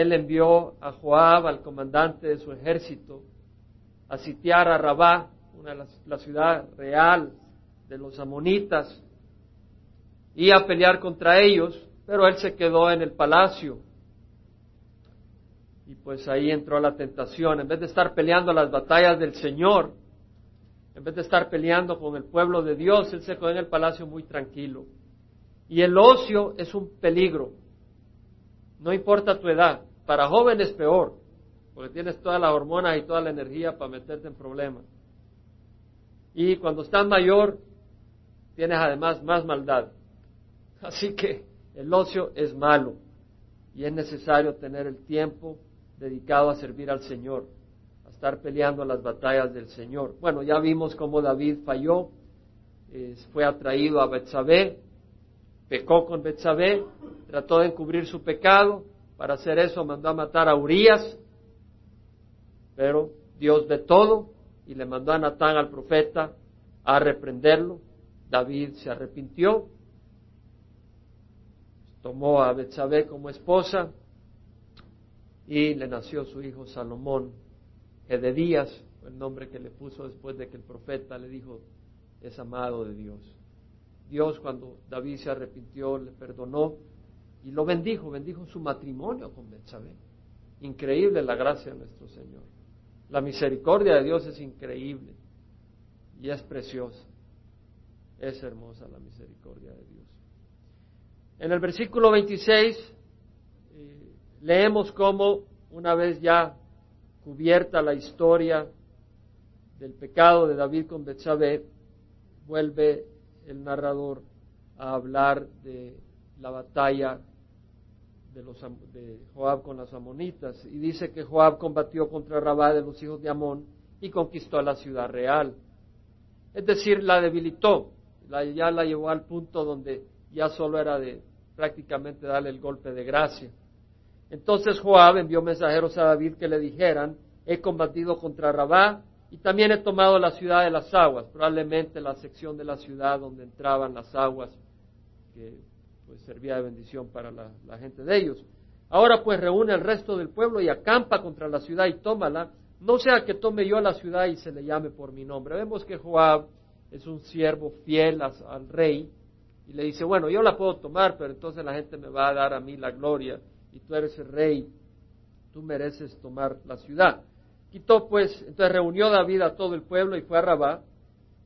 él envió a Joab, al comandante de su ejército, a sitiar a Rabá, una la ciudad real de los amonitas, y a pelear contra ellos, pero él se quedó en el palacio. Y pues ahí entró la tentación. En vez de estar peleando las batallas del Señor, en vez de estar peleando con el pueblo de Dios, él se quedó en el palacio muy tranquilo. Y el ocio es un peligro. No importa tu edad. Para jóvenes peor, porque tienes todas las hormonas y toda la energía para meterte en problemas. Y cuando estás mayor, tienes además más maldad. Así que el ocio es malo y es necesario tener el tiempo dedicado a servir al Señor, a estar peleando las batallas del Señor. Bueno, ya vimos cómo David falló, fue atraído a Betsabé, pecó con Betsabé, trató de encubrir su pecado, para hacer eso mandó a matar a Urias, pero Dios ve todo y le mandó a Natán al profeta a reprenderlo. David se arrepintió, tomó a Betsabé como esposa y le nació su hijo Salomón. Ededías fue el nombre que le puso después de que el profeta le dijo es amado de Dios. Dios cuando David se arrepintió le perdonó y lo bendijo, bendijo su matrimonio con Betsabé. Increíble la gracia de nuestro Señor. La misericordia de Dios es increíble y es preciosa. Es hermosa la misericordia de Dios. En el versículo 26 eh, leemos cómo una vez ya cubierta la historia del pecado de David con Betsabé, vuelve el narrador a hablar de la batalla de, los, de Joab con las amonitas. Y dice que Joab combatió contra Rabá de los hijos de Amón y conquistó la ciudad real. Es decir, la debilitó, ya la llevó al punto donde ya solo era de prácticamente darle el golpe de gracia. Entonces Joab envió mensajeros a David que le dijeran, he combatido contra Rabá y también he tomado la ciudad de las aguas, probablemente la sección de la ciudad donde entraban las aguas que pues servía de bendición para la, gente de ellos. Ahora pues reúne al resto del pueblo y acampa contra la ciudad y tómala, no sea que tome yo la ciudad y se le llame por mi nombre. Vemos que Joab es un siervo fiel al rey y le dice, bueno, yo la puedo tomar, pero entonces la gente me va a dar a mí la gloria y tú eres el rey, tú mereces tomar la ciudad. Quitó pues, entonces reunió David a todo el pueblo y fue a Rabá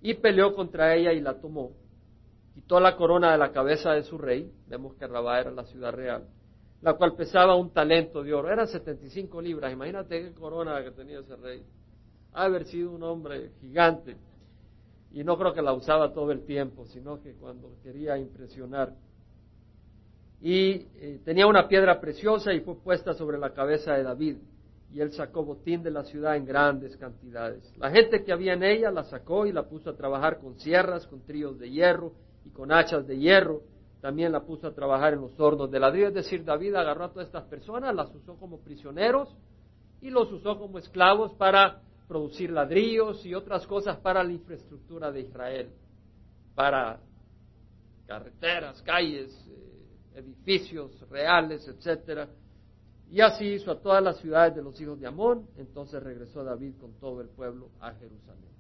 y peleó contra ella y la tomó quitó la corona de la cabeza de su rey, vemos que Rabá era la ciudad real, la cual pesaba un talento de oro, eran 75 libras, imagínate qué corona que tenía ese rey, ha haber sido un hombre gigante, y no creo que la usaba todo el tiempo, sino que cuando quería impresionar. Y eh, tenía una piedra preciosa y fue puesta sobre la cabeza de David, y él sacó botín de la ciudad en grandes cantidades. La gente que había en ella la sacó y la puso a trabajar con sierras, con tríos de hierro con hachas de hierro. También la puso a trabajar en los hornos de ladrillo. Es decir, David agarró a todas estas personas, las usó como prisioneros y los usó como esclavos para producir ladrillos y otras cosas para la infraestructura de Israel, para carreteras, calles, eh, edificios reales, etcétera. Y así hizo a todas las ciudades de los hijos de Amón. Entonces regresó David con todo el pueblo a Jerusalén.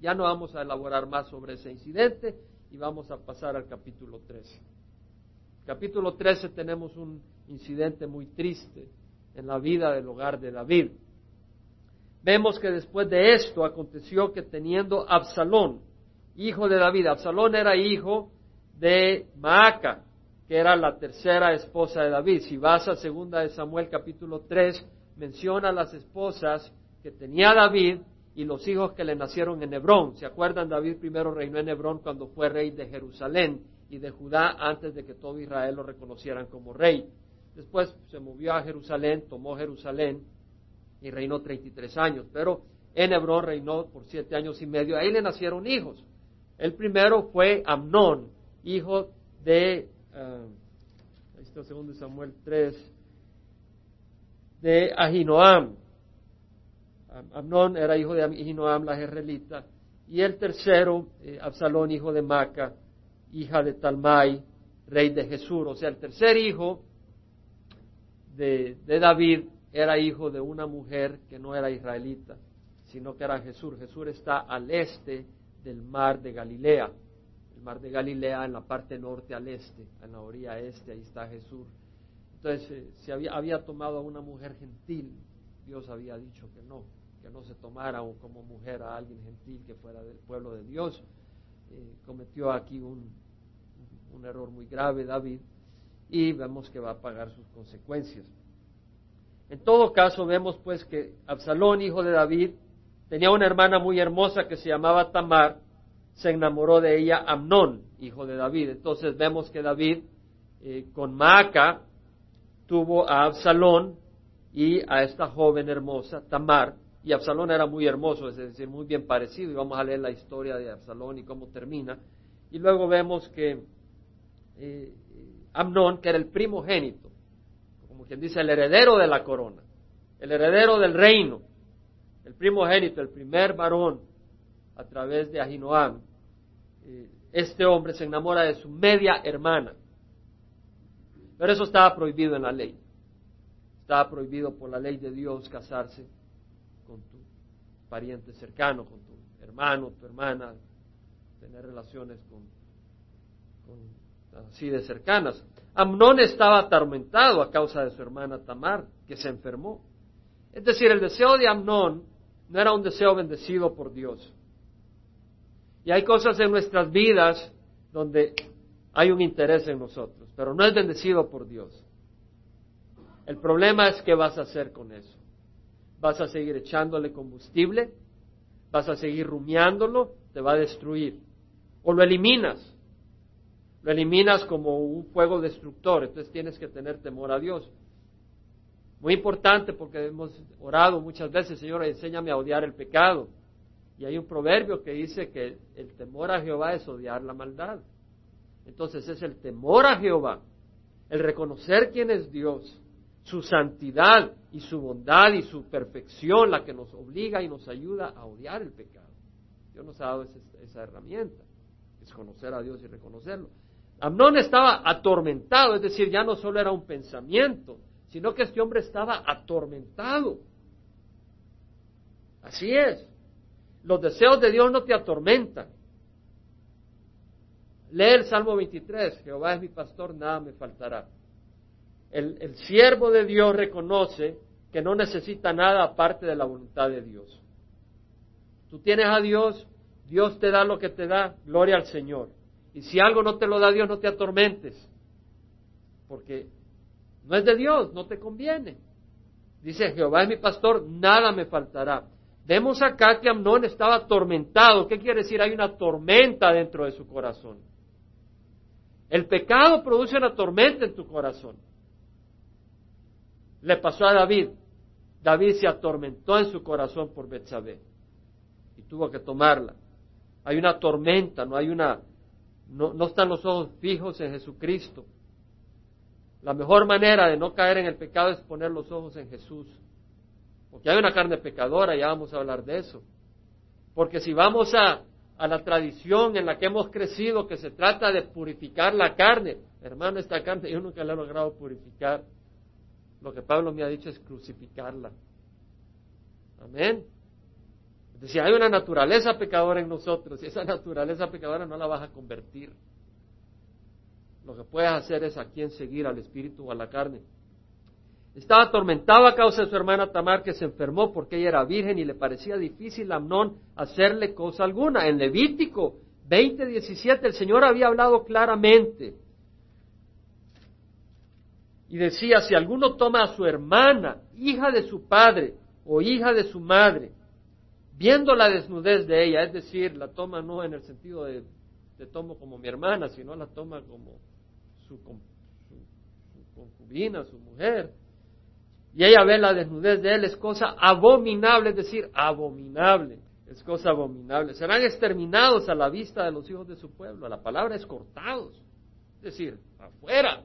Ya no vamos a elaborar más sobre ese incidente y vamos a pasar al capítulo 13. Capítulo 13 tenemos un incidente muy triste en la vida del hogar de David. Vemos que después de esto aconteció que teniendo Absalón, hijo de David, Absalón era hijo de Maaca, que era la tercera esposa de David. Si vas a segunda de Samuel capítulo 3, menciona las esposas que tenía David y los hijos que le nacieron en Hebrón. ¿Se acuerdan? David primero reinó en Hebrón cuando fue rey de Jerusalén y de Judá antes de que todo Israel lo reconocieran como rey. Después se movió a Jerusalén, tomó Jerusalén y reinó 33 años. Pero en Hebrón reinó por siete años y medio. Ahí le nacieron hijos. El primero fue Amnón, hijo de, uh, ahí está segundo Samuel 3, de Ahinoam. Amnón era hijo de Ahinoam, la jerrelita, y el tercero, eh, Absalón, hijo de Maca, hija de Talmai, rey de Jesús. O sea, el tercer hijo de, David era hijo de una mujer que no era israelita, sino que era Jesús. Jesús está al este del mar de Galilea. El mar de Galilea en la parte norte al este, en la orilla este, ahí está Jesús. Entonces, eh, se había, había tomado a una mujer gentil, Dios había dicho que no, que no se tomara como mujer a alguien gentil que fuera del pueblo de Dios. Eh, cometió aquí un, un error muy grave David y vemos que va a pagar sus consecuencias. En todo caso, vemos pues que Absalón, hijo de David, tenía una hermana muy hermosa que se llamaba Tamar, se enamoró de ella Amnón, hijo de David. Entonces vemos que David eh, con Maaca tuvo a Absalón y a esta joven hermosa, Tamar, y Absalón era muy hermoso, es decir, muy bien parecido, y vamos a leer la historia de Absalón y cómo termina. Y luego vemos que eh, Amnón, que era el primogénito, como quien dice, el heredero de la corona, el heredero del reino, el primogénito, el primer varón a través de Ahinoam, eh, este hombre se enamora de su media hermana. Pero eso estaba prohibido en la ley. Estaba prohibido por la ley de Dios casarse pariente cercano, con tu hermano, tu hermana, tener relaciones con, así de cercanas. Amnón estaba atormentado a causa de su hermana Tamar, que se enfermó. Es decir, el deseo de Amnón no era un deseo bendecido por Dios. Y hay cosas en nuestras vidas donde hay un interés en nosotros, pero no es bendecido por Dios. El problema es qué vas a hacer con eso. ¿Vas a seguir echándole combustible? ¿Vas a seguir rumiándolo? Te va a destruir. O lo eliminas. Lo eliminas como un fuego destructor. Entonces tienes que tener temor a Dios. Muy importante porque hemos orado muchas veces, Señor, enséñame a odiar el pecado. Y hay un proverbio que dice que el temor a Jehová es odiar la maldad. Entonces es el temor a Jehová, el reconocer quién es Dios, su santidad y su bondad y su perfección la que nos obliga y nos ayuda a odiar el pecado. Dios nos ha dado esa, herramienta, es conocer a Dios y reconocerlo. Amnón estaba atormentado, es decir, ya no solo era un pensamiento, sino que este hombre estaba atormentado. Así es. Los deseos de Dios no te atormentan. Lee el Salmo 23, Jehová es mi pastor, nada me faltará el, siervo de Dios reconoce que no necesita nada aparte de la voluntad de Dios. Tú tienes a Dios, Dios te da lo que te da, gloria al Señor. Y si algo no te lo da Dios, no te atormentes, porque no es de Dios, no te conviene. Dice, Jehová es mi pastor, nada me faltará. Vemos acá que Amnón estaba atormentado. ¿Qué quiere decir? Hay una tormenta dentro de su corazón. El pecado produce una tormenta en tu corazón. Le pasó a David. David se atormentó en su corazón por Betsabé y tuvo que tomarla. Hay una tormenta, no hay una, no, están los ojos fijos en Jesucristo. La mejor manera de no caer en el pecado es poner los ojos en Jesús. Porque hay una carne pecadora, ya vamos a hablar de eso. Porque si vamos a, a la tradición en la que hemos crecido, que se trata de purificar la carne, hermano, esta carne yo nunca la he logrado purificar. Lo que Pablo me ha dicho es crucificarla. Amén. Es decir, hay una naturaleza pecadora en nosotros y esa naturaleza pecadora no la vas a convertir. Lo que puedes hacer es a quién seguir, al espíritu o a la carne. Estaba atormentado a causa de su hermana Tamar que se enfermó porque ella era virgen y le parecía difícil a Amnón hacerle cosa alguna. En Levítico 20:17 el Señor había hablado claramente y decía, si alguno toma a su hermana, hija de su padre o hija de su madre, viendo la desnudez de ella, es decir, la toma no en el sentido de te tomo como mi hermana, sino la toma como su, su concubina, su mujer, y ella ve la desnudez de él, es cosa abominable, es decir, abominable, es cosa abominable. Serán exterminados a la vista de los hijos de su pueblo, la palabra es cortados, es decir, afuera.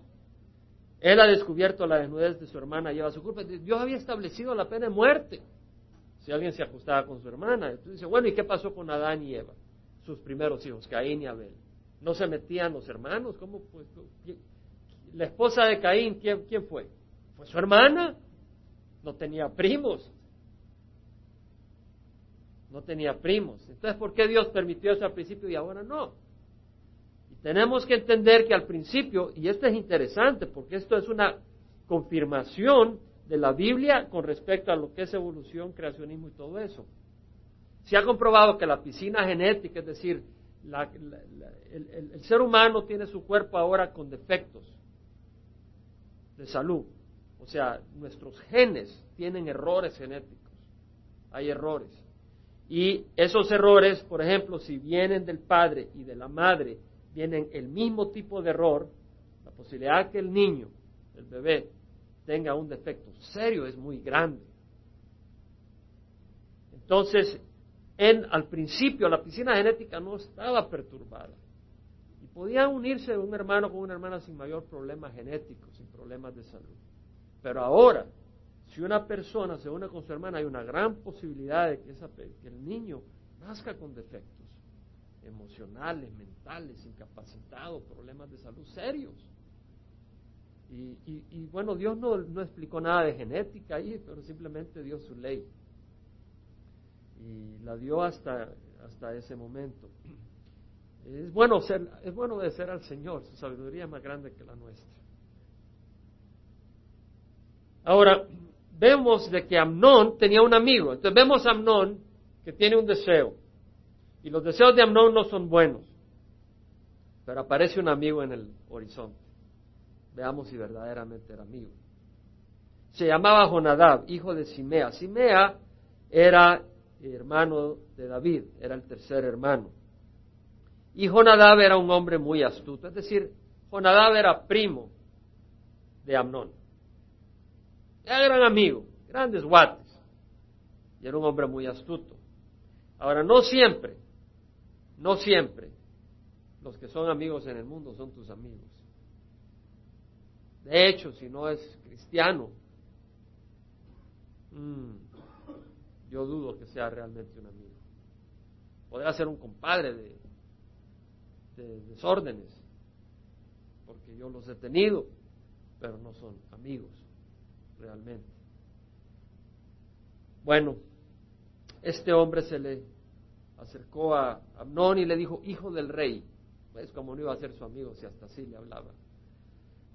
Él ha descubierto la desnudez de su hermana, lleva su culpa. Dios había establecido la pena de muerte si alguien se ajustaba con su hermana. Entonces dice, bueno, ¿y qué pasó con Adán y Eva? Sus primeros hijos, Caín y Abel. ¿No se metían los hermanos? ¿Cómo pues? La esposa de Caín, ¿quién, quién fue? Fue su hermana. No tenía primos. No tenía primos. Entonces, ¿por qué Dios permitió eso al principio y ahora no? Tenemos que entender que al principio, y esto es interesante porque esto es una confirmación de la Biblia con respecto a lo que es evolución, creacionismo y todo eso. Se ha comprobado que la piscina genética, es decir, el, ser humano tiene su cuerpo ahora con defectos de salud. O sea, nuestros genes tienen errores genéticos. Hay errores. Y esos errores, por ejemplo, si vienen del padre y de la madre, vienen el mismo tipo de error, la posibilidad que el niño, el bebé, tenga un defecto serio es muy grande. Entonces, en, al principio la piscina genética no estaba perturbada. Y podía unirse un hermano con una hermana sin mayor problema genético, sin problemas de salud. Pero ahora, si una persona se une con su hermana, hay una gran posibilidad de que, que el niño nazca con defectos emocionales, mentales, incapacitados, problemas de salud serios. Y, bueno, Dios no, no, explicó nada de genética ahí, pero simplemente dio su ley. Y la dio hasta, hasta ese momento. Es bueno, ser, es bueno obedecer al Señor, su sabiduría es más grande que la nuestra. Ahora, vemos de que Amnón tenía un amigo. Entonces vemos a Amnón que tiene un deseo. Y los deseos de Amnón no son buenos. Pero aparece un amigo en el horizonte. Veamos si verdaderamente era amigo. Se llamaba Jonadab, hijo de Simea. Simea era hermano de David, era el tercer hermano. Y Jonadab era un hombre muy astuto, es decir, Jonadab era primo de Amnón. Era gran amigo, grandes guates. Y era un hombre muy astuto. Ahora, no siempre, no siempre, los que son amigos en el mundo son tus amigos. De hecho, si no es cristiano, mm, yo dudo que sea realmente un amigo. Podría ser un compadre de, de desórdenes, porque yo los he tenido, pero no son amigos realmente. Bueno, este hombre se le acercó a Amnón y le dijo, hijo del rey. Pues como no iba a ser su amigo si hasta así le hablaba.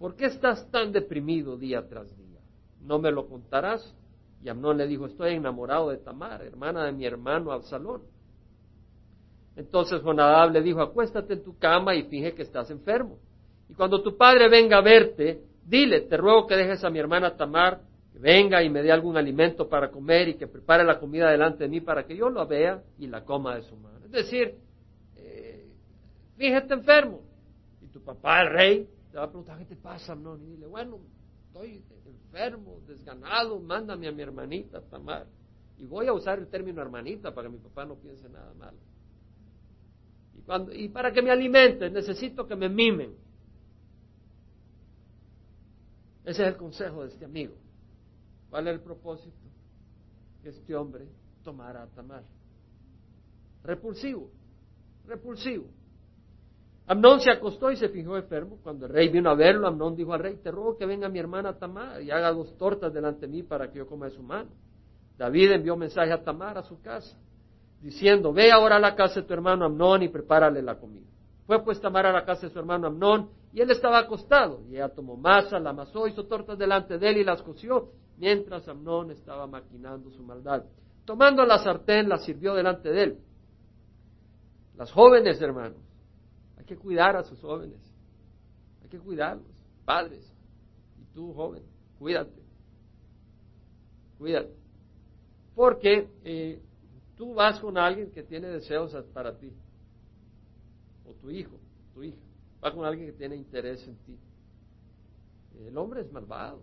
¿por qué estás tan deprimido día tras día? ¿No me lo contarás? Y Amnón le dijo, estoy enamorado de Tamar, hermana de mi hermano Absalón. Entonces Jonadab le dijo, acuéstate en tu cama y finge que estás enfermo. Y cuando tu padre venga a verte, dile, te ruego que dejes a mi hermana Tamar, venga y me dé algún alimento para comer y que prepare la comida delante de mí para que yo la vea y la coma de su mano. Es decir, eh, fíjate enfermo. Y tu papá, el rey, te va a preguntar, ¿qué te pasa, no? Y dile, bueno, estoy enfermo, desganado, mándame a mi hermanita Tamar. Y voy a usar el término hermanita para que mi papá no piense nada mal. Y, cuando, y para que me alimente, necesito que me mimen. Ese es el consejo de este amigo. ¿Cuál el propósito? Que este hombre tomara a Tamar. Repulsivo, repulsivo. Amnón se acostó y se fijó enfermo. Cuando el rey vino a verlo, Amnón dijo al rey, te ruego que venga mi hermana Tamar y haga dos tortas delante de mí para que yo coma de su mano. David envió mensaje a Tamar a su casa, diciendo, ve ahora a la casa de tu hermano Amnón y prepárale la comida. Fue pues Tamar a la casa de su hermano Amnón y él estaba acostado. Y ella tomó masa, la amasó, hizo tortas delante de él y las coció, mientras Amnón estaba maquinando su maldad. Tomando la sartén, la sirvió delante de él. Las jóvenes, hermanos, que cuidar a sus jóvenes. Hay que cuidarlos, padres. Y tú, joven, cuídate. Cuídate. Porque eh, tú vas con alguien que tiene deseos para ti. O tu hijo, tu hija. Va con alguien que tiene interés en ti. El hombre es malvado.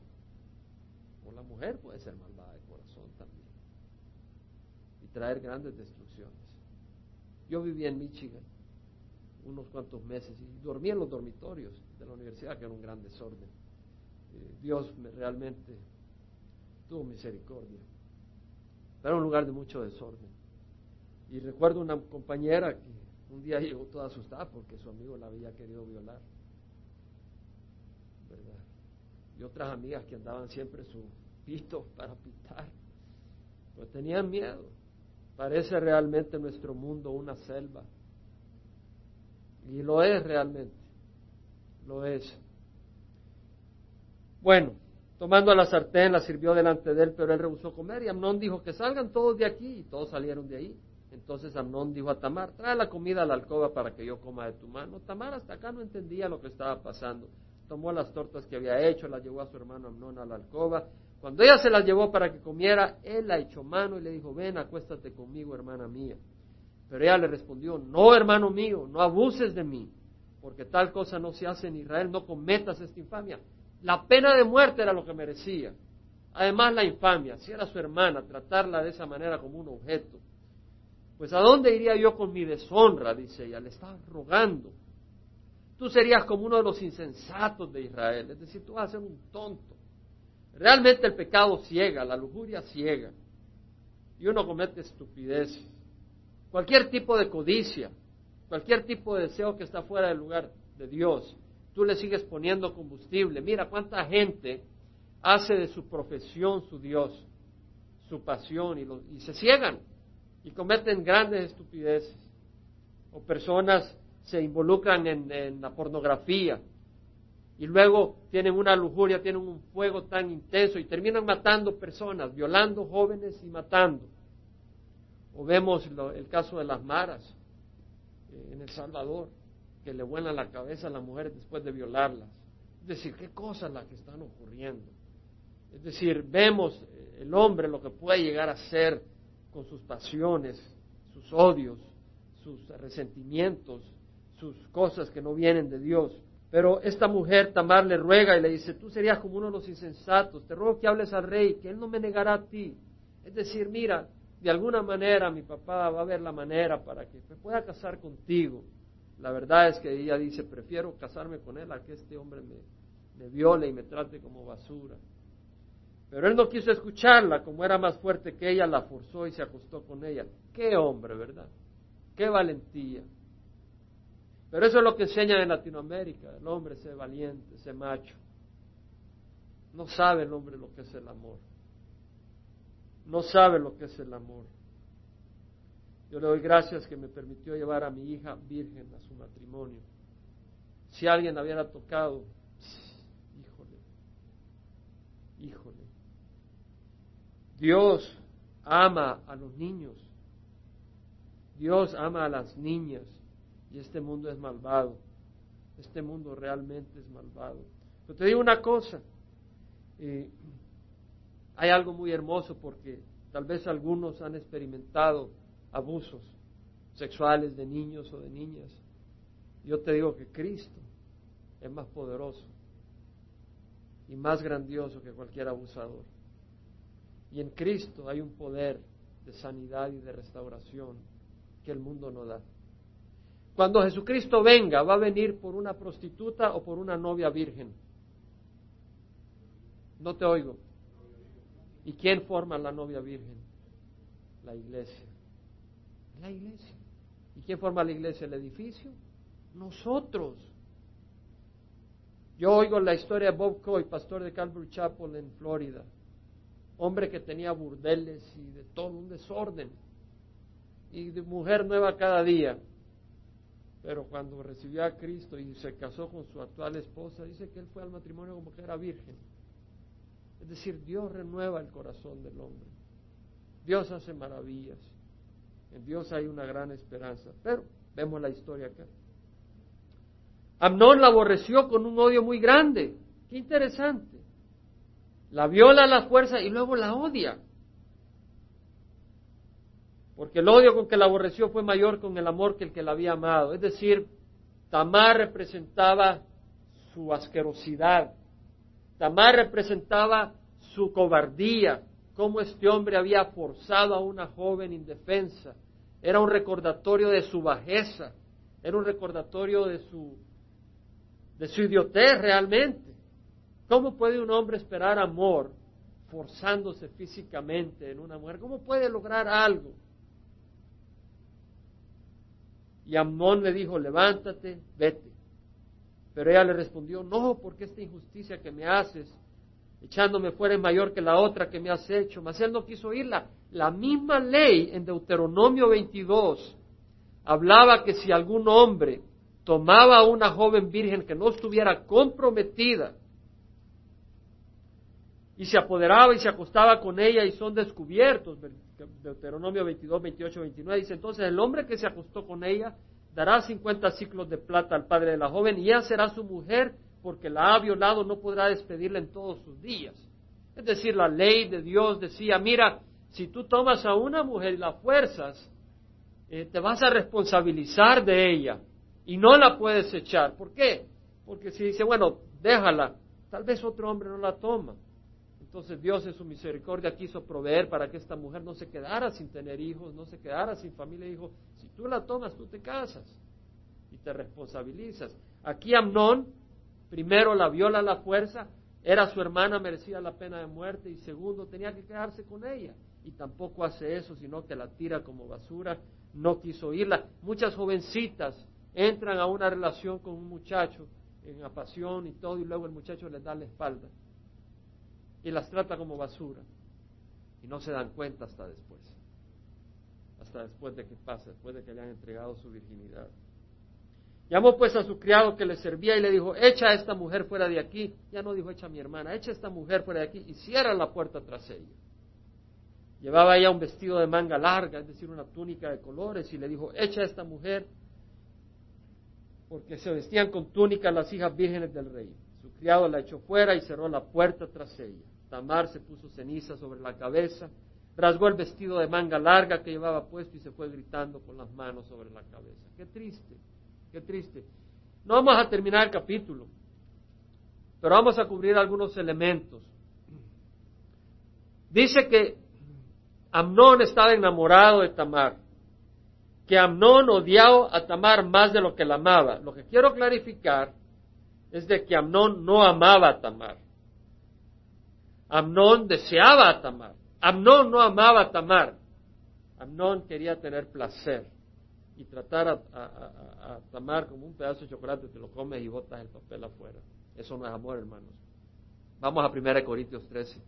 La mujer puede ser malvada de corazón también. Y traer grandes destrucciones. Yo vivía en Michigan unos cuantos meses y dormí en los dormitorios de la universidad, que era un gran desorden. Eh, Dios me, realmente tuvo misericordia. Era un lugar de mucho desorden. Y recuerdo una compañera que un día llegó toda asustada porque su amigo la había querido violar. ¿Verdad? Y otras amigas que andaban siempre su pito para pitar. Pues tenían miedo. Parece realmente nuestro mundo una selva. Y lo es realmente. Lo es. Bueno, tomando la sartén la sirvió delante de él, pero él rehusó comer. Y Amnón dijo que salgan todos de aquí. Y todos salieron de ahí. Entonces Amnón dijo a Tamar, trae la comida a la alcoba para que yo coma de tu mano. Tamar hasta acá no entendía lo que estaba pasando. Tomó las tortas que había hecho, las llevó a su hermano Amnón a la alcoba. Cuando ella se las llevó para que comiera, él la echó mano y le dijo, ven, acuéstate conmigo, hermana mía. Pero ella le respondió, no, hermano mío, no abuses de mí, porque tal cosa no se hace en Israel, no cometas esta infamia. La pena de muerte era lo que merecía. Además, la infamia, si era su hermana, tratarla de esa manera como un objeto. Pues ¿a dónde iría yo con mi deshonra? Dice ella, le estaba rogando. Tú serías como uno de los insensatos de Israel, es decir, tú vas a ser un tonto. Realmente el pecado ciega, la lujuria ciega. Y uno comete estupideces. Cualquier tipo de codicia, cualquier tipo de deseo que está fuera del lugar de Dios, tú le sigues poniendo combustible. Mira cuánta gente hace de su profesión su Dios, su pasión, y, y se ciegan y cometen grandes estupideces. O personas se involucran en, la pornografía y luego tienen una lujuria, tienen un fuego tan intenso y terminan matando personas, violando jóvenes y matando. O vemos el caso de las maras eh, en El Salvador, que le vuelan la cabeza a las mujeres después de violarlas. Es decir, qué cosas las que están ocurriendo. Es decir, vemos eh, el hombre lo que puede llegar a ser con sus pasiones, sus odios, sus resentimientos, sus cosas que no vienen de Dios. Pero esta mujer, Tamar, le ruega y le dice, tú serías como uno de los insensatos, te ruego que hables al rey, que él no me negará a ti. Es decir, mira, de alguna manera mi papá va a ver la manera para que me pueda casar contigo. La verdad es que ella dice, prefiero casarme con él a que este hombre me, me viole y me trate como basura. Pero él no quiso escucharla, como era más fuerte que ella, la forzó y se acostó con ella. Qué hombre, ¿verdad? Qué valentía. Pero eso es lo que enseñan en Latinoamérica. El hombre se valiente, se macho. No sabe el hombre lo que es el amor. No sabe lo que es el amor. Yo le doy gracias que me permitió llevar a mi hija virgen a su matrimonio. Si alguien la hubiera tocado, híjole, híjole. Dios ama a los niños. Dios ama a las niñas. Este mundo es malvado. Este mundo realmente es malvado. Pero te digo una cosa. Eh, hay algo muy hermoso porque tal vez algunos han experimentado abusos sexuales de niños o de niñas. Yo te digo que Cristo es más poderoso y más grandioso que cualquier abusador. Y en Cristo hay un poder de sanidad y de restauración que el mundo no da. Cuando Jesucristo venga, va a venir por una prostituta o por una novia virgen. No te oigo. ¿Y quién forma la novia virgen? La iglesia. La iglesia. ¿Y quién forma la iglesia? ¿El edificio? Nosotros. Yo oigo la historia de Bob Coy, pastor de Calvary Chapel en Florida hombre que tenía burdeles y de todo un desorden, y de mujer nueva cada día. Pero cuando recibió a Cristo y se casó con su actual esposa, dice que él fue al matrimonio como que era virgen. Es decir, Dios renueva el corazón del hombre. Dios hace maravillas. En Dios hay una gran esperanza. Pero vemos la historia acá. Amnón la aborreció con un odio muy grande. Qué interesante. La viola a la fuerza y luego la odia. Porque el odio con que la aborreció fue mayor con el amor que el que la había amado. Es decir, Tamar representaba su asquerosidad. Tamar representaba su cobardía, cómo este hombre había forzado a una joven indefensa. Era un recordatorio de su bajeza, era un recordatorio de su, de su idiotez realmente. ¿Cómo puede un hombre esperar amor forzándose físicamente en una mujer? ¿Cómo puede lograr algo? Y Amnón le dijo, levántate, vete. Pero ella le respondió, no, porque esta injusticia que me haces echándome fuera es mayor que la otra que me has hecho. Mas él no quiso oírla. La misma ley en Deuteronomio 22 hablaba que si algún hombre tomaba a una joven virgen que no estuviera comprometida y se apoderaba y se acostaba con ella y son descubiertos, Deuteronomio 22, 28, 29, dice entonces el hombre que se acostó con ella dará 50 ciclos de plata al padre de la joven y ella será su mujer porque la ha violado, no podrá despedirla en todos sus días. Es decir, la ley de Dios decía, mira, si tú tomas a una mujer y la fuerzas, eh, te vas a responsabilizar de ella y no la puedes echar. ¿Por qué? Porque si dice, bueno, déjala, tal vez otro hombre no la toma. Entonces Dios en su misericordia quiso proveer para que esta mujer no se quedara sin tener hijos, no se quedara sin familia. Dijo, si tú la tomas, tú te casas y te responsabilizas. Aquí Amnón, primero la viola a la fuerza, era su hermana, merecía la pena de muerte y segundo, tenía que quedarse con ella. Y tampoco hace eso, sino que la tira como basura, no quiso oírla. Muchas jovencitas entran a una relación con un muchacho en la pasión y todo y luego el muchacho les da la espalda y las trata como basura. Y no se dan cuenta hasta después. Hasta después de que pasa, después de que le han entregado su virginidad. Llamó pues a su criado que le servía y le dijo, echa a esta mujer fuera de aquí. Ya no dijo, echa a mi hermana, echa a esta mujer fuera de aquí y cierra la puerta tras ella. Llevaba ella un vestido de manga larga, es decir, una túnica de colores, y le dijo, echa a esta mujer, porque se vestían con túnicas las hijas vírgenes del rey. Su criado la echó fuera y cerró la puerta tras ella. Tamar se puso ceniza sobre la cabeza, rasgó el vestido de manga larga que llevaba puesto y se fue gritando con las manos sobre la cabeza. Qué triste, qué triste. No vamos a terminar el capítulo, pero vamos a cubrir algunos elementos. Dice que Amnón estaba enamorado de Tamar, que Amnón odiaba a Tamar más de lo que la amaba. Lo que quiero clarificar es de que Amnón no amaba a Tamar. Amnón deseaba a Tamar. Amnón no amaba a Tamar. Amnón quería tener placer y tratar a, Tamar como un pedazo de chocolate, te lo comes y botas el papel afuera. Eso no es amor, hermanos. Vamos a 1 Corintios 13.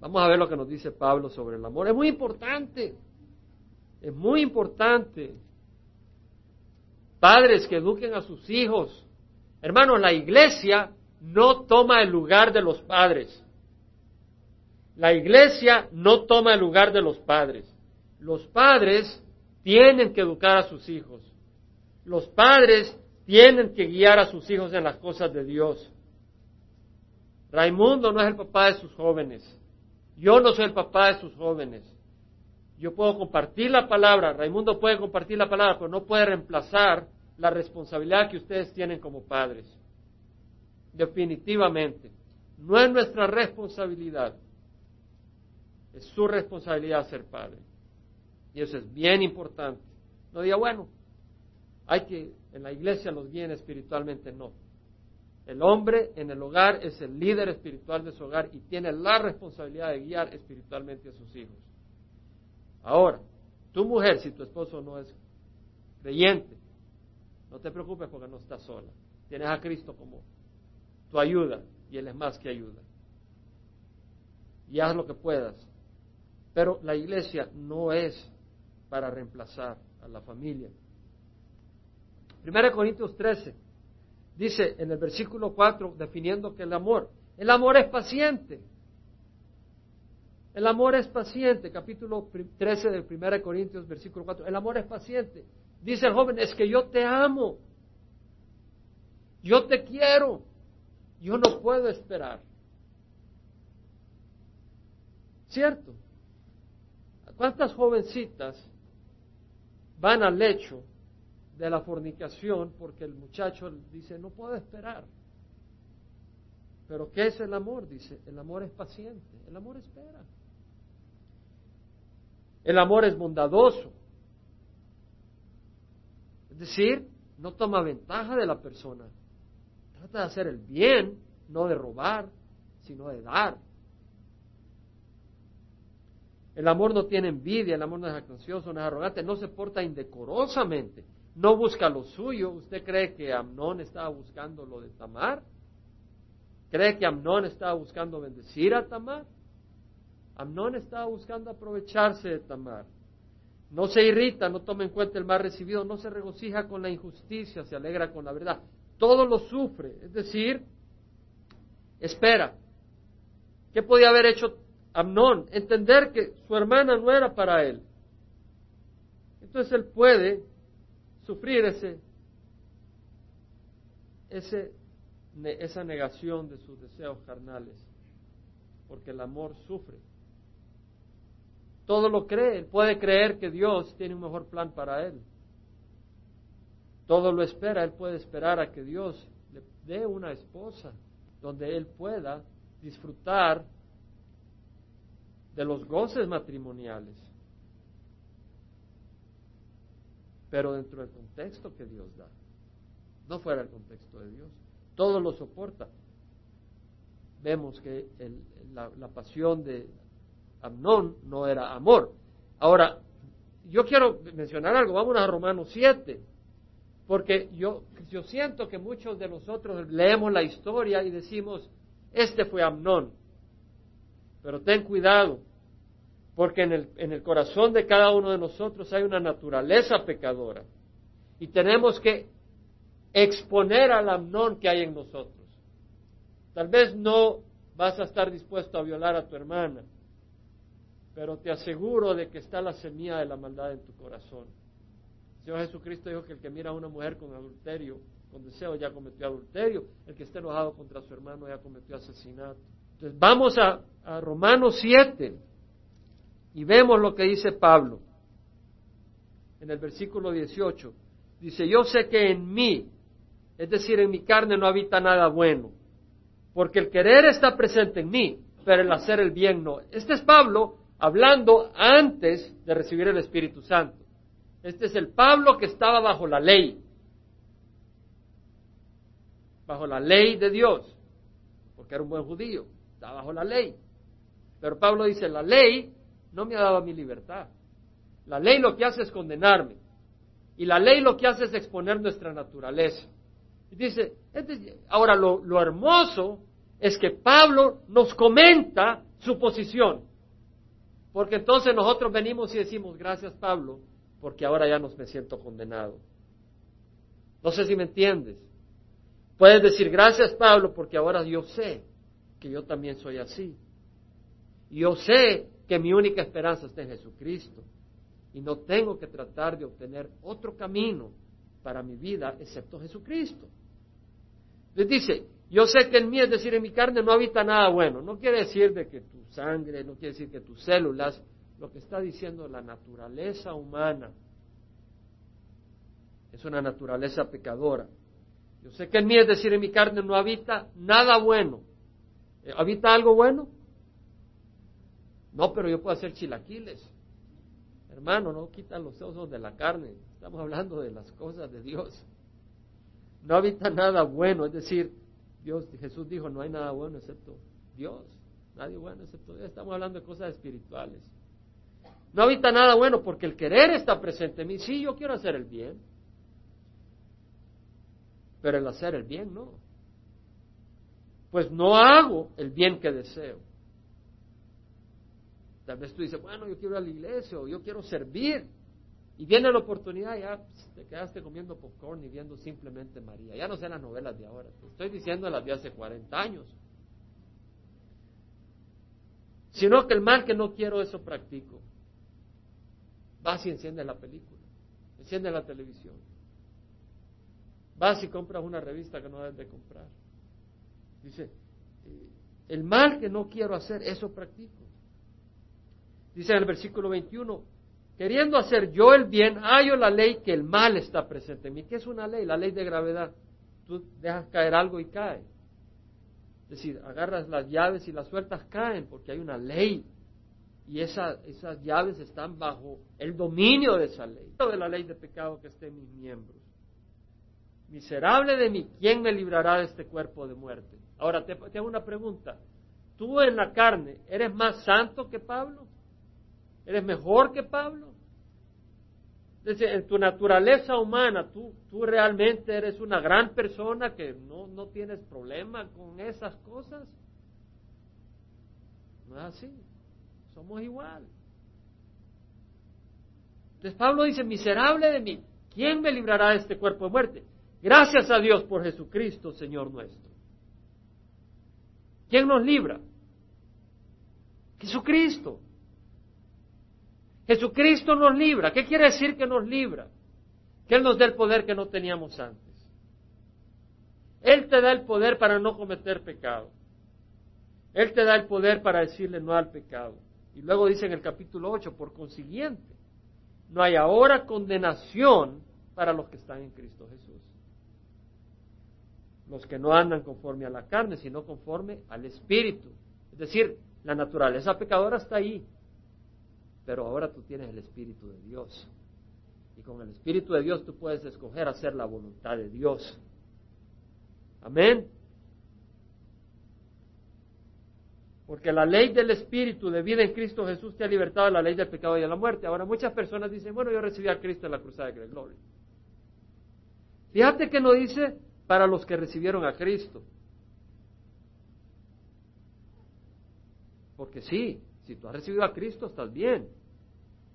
Vamos a ver lo que nos dice Pablo sobre el amor. Es muy importante. Es muy importante. Padres que eduquen a sus hijos. Hermanos, la iglesia no toma el lugar de los padres. La iglesia no toma el lugar de los padres. Los padres tienen que educar a sus hijos. Los padres tienen que guiar a sus hijos en las cosas de Dios. Raimundo no es el papá de sus jóvenes. Yo no soy el papá de sus jóvenes. Yo puedo compartir la palabra, Raimundo puede compartir la palabra, pero no puede reemplazar la responsabilidad que ustedes tienen como padres. Definitivamente. No es nuestra responsabilidad. Es su responsabilidad ser padre. Y eso es bien importante. No diga, bueno, hay que en la iglesia los guíen espiritualmente, no. El hombre en el hogar es el líder espiritual de su hogar y tiene la responsabilidad de guiar espiritualmente a sus hijos. Ahora, tu mujer, si tu esposo no es creyente, no te preocupes porque no estás sola. Tienes a Cristo como tu ayuda y Él es más que ayuda. Y haz lo que puedas pero la iglesia no es para reemplazar a la familia. 1 Corintios 13 dice en el versículo 4, definiendo que el amor, el amor es paciente. El amor es paciente, capítulo 13 de 1 Corintios, versículo 4. El amor es paciente. Dice el joven, es que yo te amo. Yo te quiero. Yo no puedo esperar. ¿Cierto? ¿Cuántas jovencitas van al lecho de la fornicación porque el muchacho dice, no puedo esperar? Pero ¿qué es el amor? Dice, el amor es paciente, el amor espera. El amor es bondadoso. Es decir, no toma ventaja de la persona. Trata de hacer el bien, no de robar, sino de dar. El amor no tiene envidia, el amor no es ansioso, no es arrogante, no se porta indecorosamente, no busca lo suyo. ¿Usted cree que Amnón estaba buscando lo de Tamar? ¿Cree que Amnón estaba buscando bendecir a Tamar? Amnón estaba buscando aprovecharse de Tamar. No se irrita, no toma en cuenta el mal recibido, no se regocija con la injusticia, se alegra con la verdad. Todo lo sufre, es decir, espera. ¿Qué podía haber hecho Amnón? Entender que su hermana no era para él. Entonces él puede sufrir ese, ese, esa negación de sus deseos carnales, porque el amor sufre todo lo cree, él puede creer que Dios tiene un mejor plan para él. Todo lo espera, él puede esperar a que Dios le dé una esposa donde él pueda disfrutar de los goces matrimoniales, pero dentro del contexto que Dios da, no fuera el contexto de Dios. Todo lo soporta. Vemos que la pasión de Amnón no era amor. Ahora, yo quiero mencionar algo, vamos a Romanos 7, porque yo, yo siento que muchos de nosotros leemos la historia y decimos, este fue Amnón, pero ten cuidado, porque en el, en el corazón de cada uno de nosotros hay una naturaleza pecadora y tenemos que exponer al Amnón que hay en nosotros. Tal vez no vas a estar dispuesto a violar a tu hermana, pero te aseguro de que está la semilla de la maldad en tu corazón. El Señor Jesucristo dijo que el que mira a una mujer con adulterio, con deseo, ya cometió adulterio. El que esté enojado contra su hermano ya cometió asesinato. Entonces vamos a, Romanos 7 y vemos lo que dice Pablo en el versículo 18. Dice, yo sé que en mí, es decir, en mi carne no habita nada bueno, porque el querer está presente en mí, pero el hacer el bien no. Este es Pablo hablando antes de recibir el Espíritu Santo. Este es el Pablo que estaba bajo la ley, bajo la ley de Dios, porque era un buen judío, estaba bajo la ley. Pero Pablo dice, la ley no me ha dado mi libertad. La ley lo que hace es condenarme. Y la ley lo que hace es exponer nuestra naturaleza. Y dice, ahora lo, lo hermoso es que Pablo nos comenta su posición. Porque entonces nosotros venimos y decimos, gracias Pablo, porque ahora ya no me siento condenado. No sé si me entiendes. Puedes decir, gracias Pablo, porque ahora yo sé que yo también soy así. Yo sé que mi única esperanza está en Jesucristo. Y no tengo que tratar de obtener otro camino para mi vida excepto Jesucristo. Les dice, yo sé que en mí, es decir, en mi carne no habita nada bueno. No quiere decir de que tu sangre, no quiere decir que tus células, lo que está diciendo la naturaleza humana es una naturaleza pecadora. Yo sé que en mí, es decir, en mi carne no habita nada bueno. ¿Habita algo bueno? No, pero yo puedo hacer chilaquiles. Hermano, no quitan los ojos de la carne. Estamos hablando de las cosas de Dios. No habita nada bueno, es decir, Dios, Jesús dijo, no hay nada bueno excepto Dios. Nadie bueno excepto Dios. Estamos hablando de cosas espirituales. No habita nada bueno porque el querer está presente en mí. Sí, yo quiero hacer el bien. Pero el hacer el bien no. Pues no hago el bien que deseo. Tal vez tú dices, bueno, yo quiero ir a la iglesia o yo quiero servir. Y viene la oportunidad, ya pues, te quedaste comiendo popcorn y viendo simplemente María. Ya no sé las novelas de ahora, te estoy diciendo las de hace 40 años. Sino que el mal que no quiero, eso practico. Vas y enciende la película, enciende la televisión. Vas y compras una revista que no debes de comprar. Dice, eh, el mal que no quiero hacer, eso practico. Dice en el versículo 21, Queriendo hacer yo el bien, hallo la ley que el mal está presente en mí. ¿Qué es una ley? La ley de gravedad. Tú dejas caer algo y cae. Es decir, agarras las llaves y las sueltas caen porque hay una ley. Y esas llaves están bajo el dominio de esa ley. De la ley de pecado que esté en mis miembros. Miserable de mí, ¿quién me librará de este cuerpo de muerte? Ahora te, hago una pregunta. ¿Tú en la carne eres más santo que Pablo? ¿Eres mejor que Pablo? en tu naturaleza humana, tú, tú realmente eres una gran persona que no, no tienes problema con esas cosas. No es así. Somos igual. Entonces Pablo dice, miserable de mí, ¿quién me librará de este cuerpo de muerte? Gracias a Dios por Jesucristo, Señor nuestro. ¿Quién nos libra? Jesucristo. Jesucristo nos libra. ¿Qué quiere decir que nos libra? Que Él nos da el poder que no teníamos antes. Él te da el poder para no cometer pecado. Él te da el poder para decirle no al pecado. Y luego dice en el capítulo 8, por consiguiente, no hay ahora condenación para los que están en Cristo Jesús. Los que no andan conforme a la carne, sino conforme al Espíritu. Es decir, la naturaleza pecadora está ahí, pero ahora tú tienes el Espíritu de Dios. Y con el Espíritu de Dios tú puedes escoger hacer la voluntad de Dios. Amén. Porque la ley del Espíritu de vida en Cristo Jesús te ha libertado de la ley del pecado y de la muerte. Ahora muchas personas dicen, bueno, yo recibí a Cristo en la cruzada de gloria. Fíjate que no dice para los que recibieron a Cristo. Porque sí, si tú has recibido a Cristo, estás bien.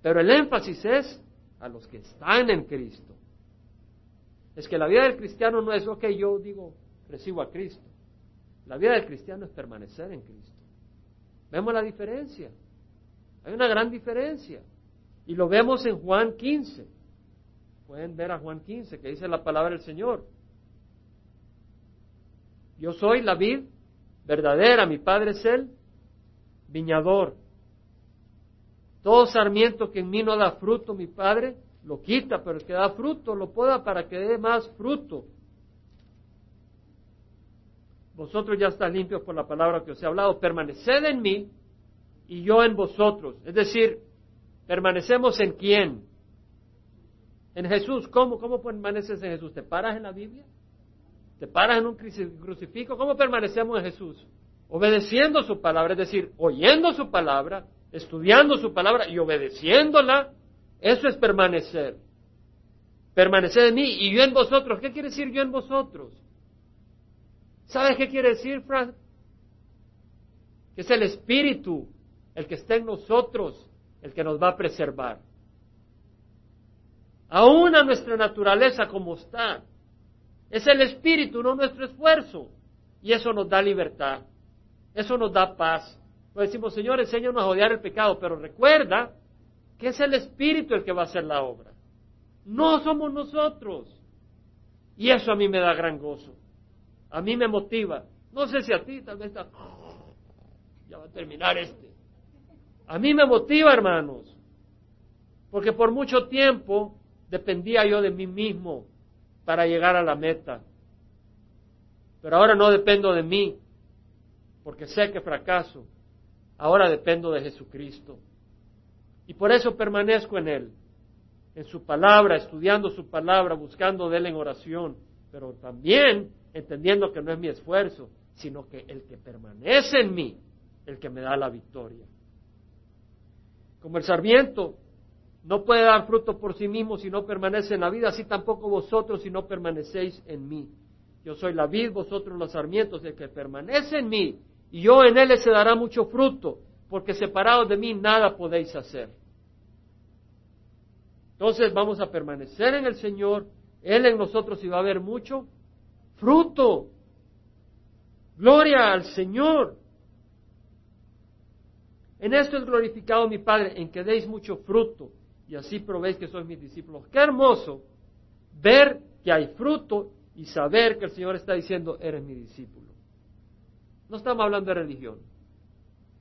Pero el énfasis es a los que están en Cristo. Es que la vida del cristiano no es, ok, yo digo, recibo a Cristo. La vida del cristiano es permanecer en Cristo. Vemos la diferencia. Hay una gran diferencia. Y lo vemos en Juan 15. Pueden ver a Juan 15, que dice la palabra del Señor. Yo soy la vid verdadera, mi Padre es el viñador. Todo sarmiento que en mí no da fruto, mi Padre lo quita, pero el que da fruto lo poda para que dé más fruto. Vosotros ya estáis limpios por la palabra que os he hablado. Permaneced en mí y yo en vosotros. Es decir, permanecemos en quién? En Jesús. ¿Cómo, cómo permaneces en Jesús? ¿Te paras en la Biblia? ¿Te paras en un crucifijo? ¿Cómo permanecemos en Jesús? obedeciendo su palabra, es decir, oyendo su palabra, estudiando su palabra y obedeciéndola, eso es permanecer. Permanecer en mí y yo en vosotros. ¿Qué quiere decir yo en vosotros? ¿Sabes qué quiere decir, Frank? Que es el Espíritu el que está en nosotros, el que nos va a preservar. Aún a nuestra naturaleza como está. Es el Espíritu, no nuestro esfuerzo. Y eso nos da libertad. Eso nos da paz. Pues decimos, Señor, enséñanos a odiar el pecado, pero recuerda que es el Espíritu el que va a hacer la obra. No somos nosotros. Y eso a mí me da gran gozo. A mí me motiva. No sé si a ti, tal vez está... Ya va a terminar este. A mí me motiva, hermanos. Porque por mucho tiempo dependía yo de mí mismo para llegar a la meta. Pero ahora no dependo de mí porque sé que fracaso. Ahora dependo de Jesucristo. Y por eso permanezco en Él, en su palabra, estudiando su palabra, buscando de Él en oración, pero también entendiendo que no es mi esfuerzo, sino que el que permanece en mí, el que me da la victoria. Como el sarmiento no puede dar fruto por sí mismo si no permanece en la vida, así tampoco vosotros si no permanecéis en mí. Yo soy la vid, vosotros los sarmientos, el que permanece en mí y yo en él se dará mucho fruto, porque separados de mí nada podéis hacer. Entonces vamos a permanecer en el Señor, Él en nosotros y va a haber mucho fruto. Gloria al Señor. En esto es glorificado mi Padre, en que deis mucho fruto y así probéis que sois mis discípulos. Qué hermoso ver que hay fruto y saber que el Señor está diciendo, eres mi discípulo. No estamos hablando de religión.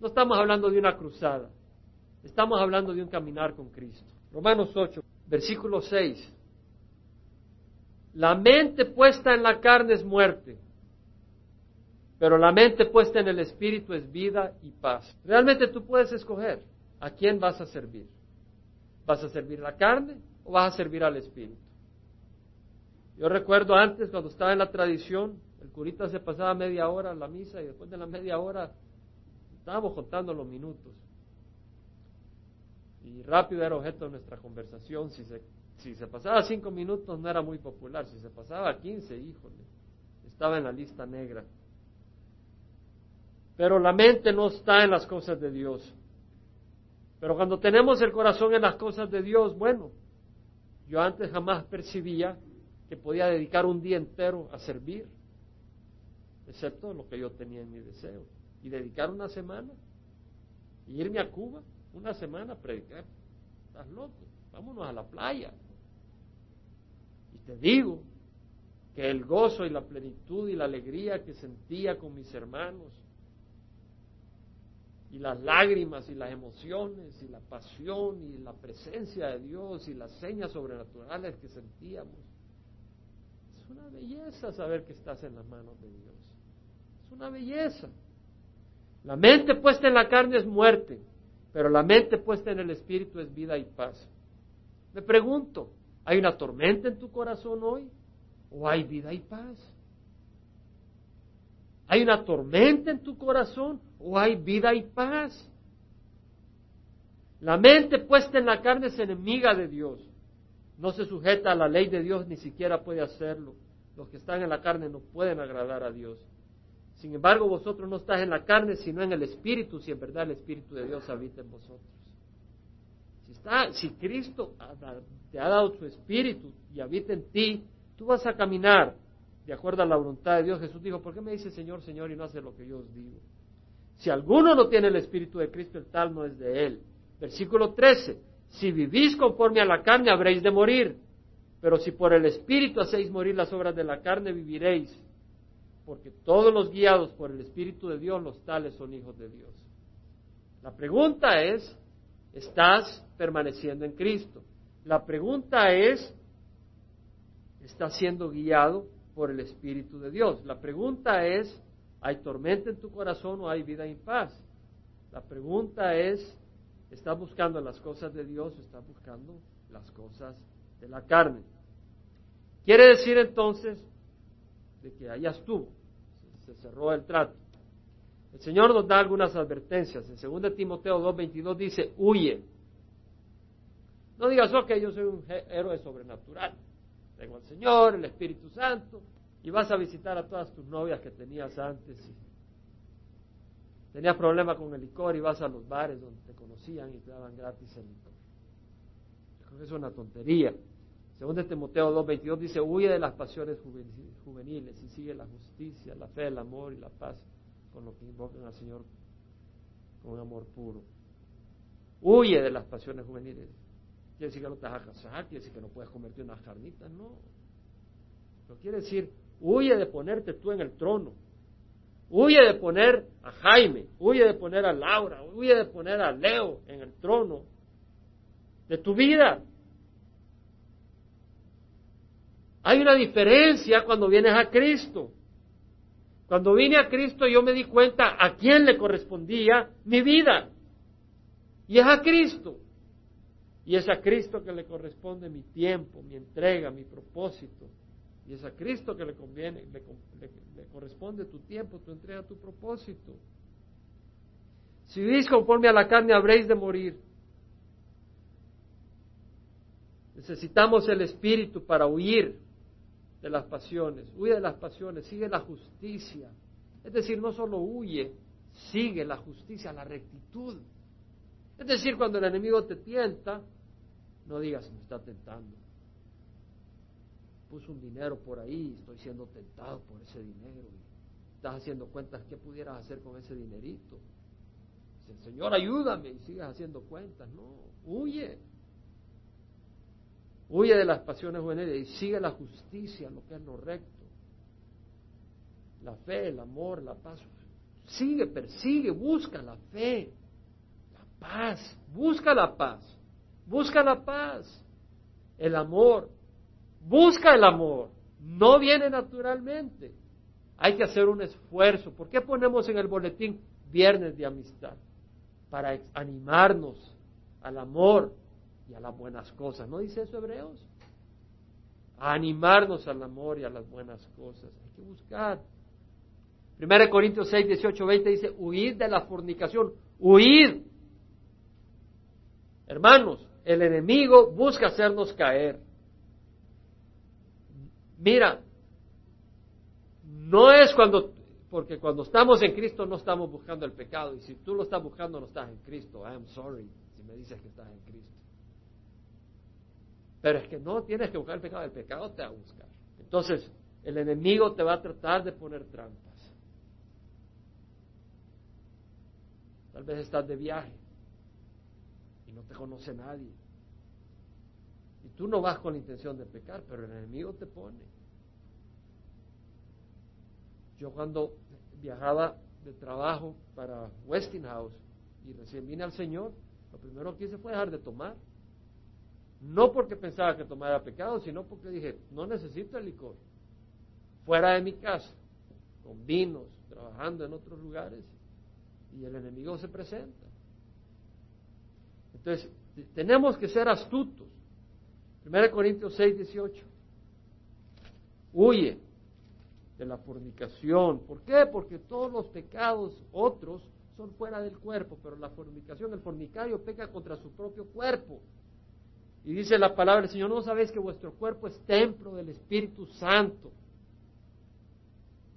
No estamos hablando de una cruzada. Estamos hablando de un caminar con Cristo. Romanos 8, versículo 6. La mente puesta en la carne es muerte, pero la mente puesta en el Espíritu es vida y paz. Realmente tú puedes escoger a quién vas a servir. ¿Vas a servir la carne o vas a servir al Espíritu? Yo recuerdo antes, cuando estaba en la tradición, el curita se pasaba media hora en la misa y después de la media hora estábamos contando los minutos. Y rápido era objeto de nuestra conversación. Si se, si se pasaba cinco minutos no era muy popular. Si se pasaba quince, híjole, estaba en la lista negra. Pero la mente no está en las cosas de Dios. Pero cuando tenemos el corazón en las cosas de Dios, bueno, yo antes jamás percibía que podía dedicar un día entero a servir, excepto lo que yo tenía en mi deseo. Y dedicar una semana, y irme a Cuba una semana a predicar. Estás loco, vámonos a la playa. Y te digo que el gozo y la plenitud y la alegría que sentía con mis hermanos, y las lágrimas y las emociones y la pasión y la presencia de Dios y las señas sobrenaturales que sentíamos. Es una belleza saber que estás en las manos de Dios. Es una belleza. La mente puesta en la carne es muerte, pero la mente puesta en el espíritu es vida y paz. Me pregunto, ¿hay una tormenta en tu corazón hoy? ¿O hay vida y paz? ¿Hay una tormenta en tu corazón o hay vida y paz? La mente puesta en la carne es enemiga de Dios. No se sujeta a la ley de Dios, ni siquiera puede hacerlo. Los que están en la carne no pueden agradar a Dios. Sin embargo, vosotros no estáis en la carne, sino en el Espíritu, si en verdad el Espíritu de Dios habita en vosotros. Si, está, si Cristo te ha dado su Espíritu y habita en ti, tú vas a caminar de acuerdo a la voluntad de Dios, Jesús dijo, ¿por qué me dice Señor, Señor y no hace lo que yo os digo? Si alguno no tiene el Espíritu de Cristo, el tal no es de él. Versículo 13, si vivís conforme a la carne, habréis de morir, pero si por el Espíritu hacéis morir las obras de la carne, viviréis, porque todos los guiados por el Espíritu de Dios, los tales son hijos de Dios. La pregunta es, ¿estás permaneciendo en Cristo? La pregunta es, ¿estás siendo guiado por el Espíritu de Dios. La pregunta es, ¿hay tormenta en tu corazón o hay vida en paz? La pregunta es, ¿estás buscando las cosas de Dios o estás buscando las cosas de la carne? Quiere decir entonces de que allá estuvo, se cerró el trato. El Señor nos da algunas advertencias. En 2 Timoteo 2.22 dice, huye. No digas, ok, yo soy un héroe sobrenatural. Tengo al Señor, el Espíritu Santo, y vas a visitar a todas tus novias que tenías antes. tenías problemas con el licor y vas a los bares donde te conocían y te daban gratis el licor. creo que es una tontería. Según Timoteo 2.22 dice, huye de las pasiones juveniles y sigue la justicia, la fe, el amor y la paz con lo que invocan al Señor con amor puro. Huye de las pasiones juveniles. Quiere decir que no te vas a casar, quiere decir que no puedes comerte unas carnitas, no. Pero quiere decir, huye de ponerte tú en el trono. Huye de poner a Jaime, huye de poner a Laura, huye de poner a Leo en el trono de tu vida. Hay una diferencia cuando vienes a Cristo. Cuando vine a Cristo yo me di cuenta a quién le correspondía mi vida. Y es a Cristo. Y es a Cristo que le corresponde mi tiempo, mi entrega, mi propósito. Y es a Cristo que le conviene, le, corresponde tu tiempo, tu entrega, tu propósito. Si vivís conforme a la carne, habréis de morir. Necesitamos el Espíritu para huir de las pasiones. Huye de las pasiones, sigue la justicia. Es decir, no solo huye, sigue la justicia, la rectitud. Es decir, cuando el enemigo te tienta, no digas, me está tentando. Puso un dinero por ahí, estoy siendo tentado por ese dinero. estás haciendo cuentas, ¿qué pudieras hacer con ese dinerito? Dice, Señor, ayúdame y sigues haciendo cuentas. No, huye. Huye de las pasiones juveniles y sigue la justicia, lo que es lo recto. La fe, el amor, la paz. Sigue, persigue, busca la fe, la paz, busca la paz. Busca la paz, el amor. Busca el amor. No viene naturalmente. Hay que hacer un esfuerzo. ¿Por qué ponemos en el boletín viernes de amistad? Para animarnos al amor y a las buenas cosas. ¿No dice eso Hebreos? Animarnos al amor y a las buenas cosas. Hay que buscar. 1 Corintios 6, 18, 20 dice, huid de la fornicación, huid Hermanos, el enemigo busca hacernos caer. Mira, no es cuando, porque cuando estamos en Cristo no estamos buscando el pecado, y si tú lo estás buscando no estás en Cristo. I am sorry si me dices que estás en Cristo. Pero es que no tienes que buscar el pecado, el pecado te va a buscar. Entonces, el enemigo te va a tratar de poner trampas. Tal vez estás de viaje y no te conoce nadie. Y tú no vas con la intención de pecar, pero el enemigo te pone. Yo cuando viajaba de trabajo para Westinghouse y recién vine al Señor, lo primero que hice fue dejar de tomar. No porque pensaba que tomar era pecado, sino porque dije, no necesito el licor. Fuera de mi casa, con vinos, trabajando en otros lugares, y el enemigo se presenta. Entonces, tenemos que ser astutos. 1 Corintios 6, 18. Huye de la fornicación. ¿Por qué? Porque todos los pecados otros son fuera del cuerpo, pero la fornicación, el fornicario peca contra su propio cuerpo. Y dice la palabra del Señor, no sabéis que vuestro cuerpo es templo del Espíritu Santo,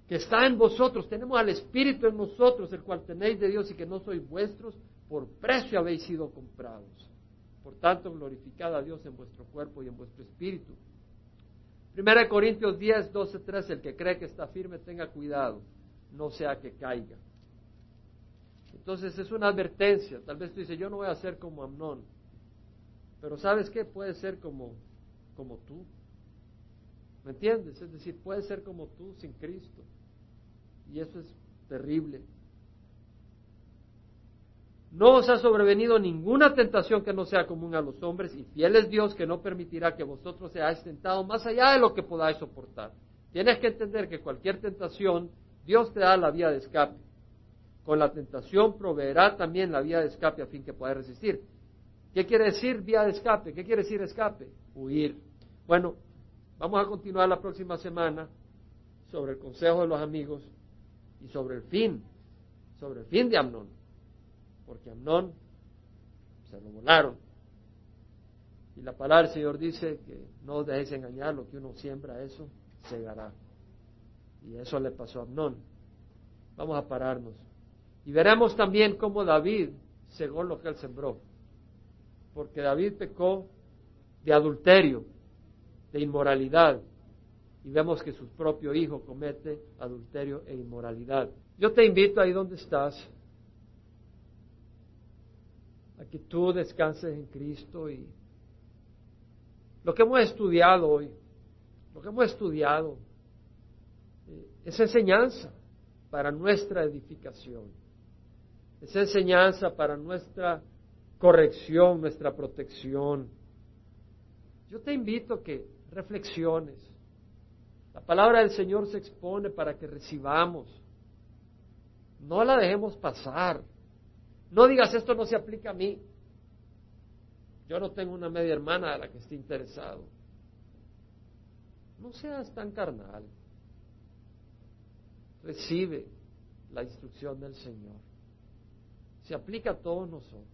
que está en vosotros. Tenemos al Espíritu en nosotros, el cual tenéis de Dios y que no sois vuestros, por precio habéis sido comprados. Por tanto, glorificad a Dios en vuestro cuerpo y en vuestro espíritu. Primera de Corintios 10, 12, 13, el que cree que está firme, tenga cuidado, no sea que caiga. Entonces es una advertencia. Tal vez tú dices, yo no voy a ser como Amnón. Pero ¿sabes qué? Puede ser como, como tú. ¿Me entiendes? Es decir, puede ser como tú sin Cristo. Y eso es terrible. No os ha sobrevenido ninguna tentación que no sea común a los hombres, y fiel es Dios que no permitirá que vosotros seáis tentados más allá de lo que podáis soportar. Tienes que entender que cualquier tentación, Dios te da la vía de escape. Con la tentación proveerá también la vía de escape a fin que podáis resistir. ¿Qué quiere decir vía de escape? ¿Qué quiere decir escape? Huir. Bueno, vamos a continuar la próxima semana sobre el consejo de los amigos y sobre el fin, sobre el fin de Amnón. Porque Amnón se lo volaron. Y la palabra del Señor dice que no os dejéis engañar, lo que uno siembra, eso segará. Y eso le pasó a Amnón. Vamos a pararnos. Y veremos también cómo David segó lo que él sembró porque David pecó de adulterio, de inmoralidad, y vemos que su propio hijo comete adulterio e inmoralidad. Yo te invito ahí donde estás, a que tú descanses en Cristo y lo que hemos estudiado hoy, lo que hemos estudiado, eh, es enseñanza para nuestra edificación, es enseñanza para nuestra corrección, nuestra protección. Yo te invito a que reflexiones. La palabra del Señor se expone para que recibamos. No la dejemos pasar. No digas esto no se aplica a mí. Yo no tengo una media hermana a la que esté interesado. No seas tan carnal. Recibe la instrucción del Señor. Se aplica a todos nosotros.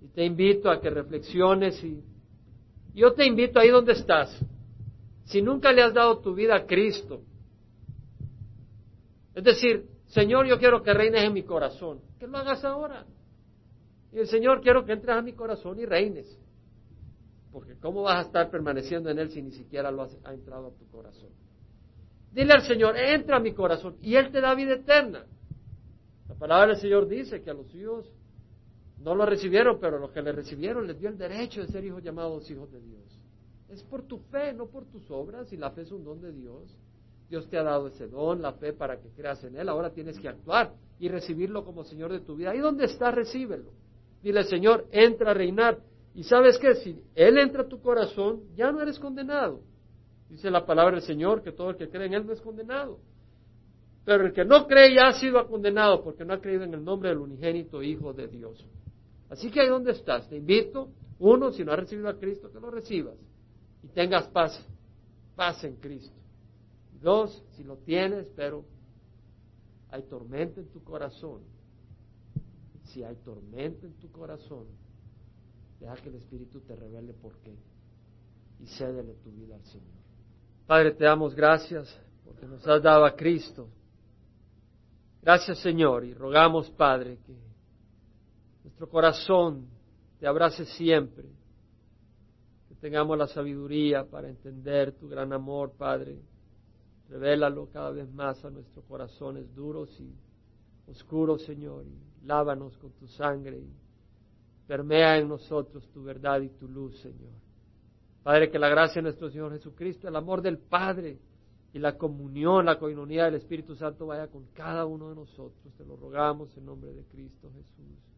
Y te invito a que reflexiones y yo te invito ahí donde estás. Si nunca le has dado tu vida a Cristo, es decir, Señor, yo quiero que reines en mi corazón, que lo hagas ahora. Y el Señor, quiero que entres a mi corazón y reines. Porque ¿cómo vas a estar permaneciendo en Él si ni siquiera lo ha entrado a tu corazón? Dile al Señor, entra a mi corazón y Él te da vida eterna. La palabra del Señor dice que a los hijos no lo recibieron, pero los que le recibieron les dio el derecho de ser hijos llamados hijos de Dios. Es por tu fe, no por tus obras, y la fe es un don de Dios. Dios te ha dado ese don, la fe, para que creas en Él. Ahora tienes que actuar y recibirlo como Señor de tu vida. Ahí donde está, recíbelo. Dile, Señor, entra a reinar. Y sabes que si Él entra a tu corazón, ya no eres condenado. Dice la palabra del Señor que todo el que cree en Él no es condenado. Pero el que no cree ya ha sido condenado porque no ha creído en el nombre del unigénito Hijo de Dios. Así que ahí donde estás, te invito, uno, si no has recibido a Cristo, que lo recibas y tengas paz, paz en Cristo. Dos, si lo tienes, pero hay tormenta en tu corazón. Si hay tormenta en tu corazón, Deja que el Espíritu te revele por qué y cédele tu vida al Señor. Padre, te damos gracias porque nos has dado a Cristo. Gracias, Señor, y rogamos, Padre, que nuestro corazón te abrace siempre, que tengamos la sabiduría para entender tu gran amor, Padre. Revélalo cada vez más a nuestros corazones duros y oscuros, Señor, lávanos con tu sangre y permea en nosotros tu verdad y tu luz, Señor. Padre, que la gracia de nuestro Señor Jesucristo, el amor del Padre y la comunión, la coinonía del Espíritu Santo vaya con cada uno de nosotros. Te lo rogamos en nombre de Cristo Jesús.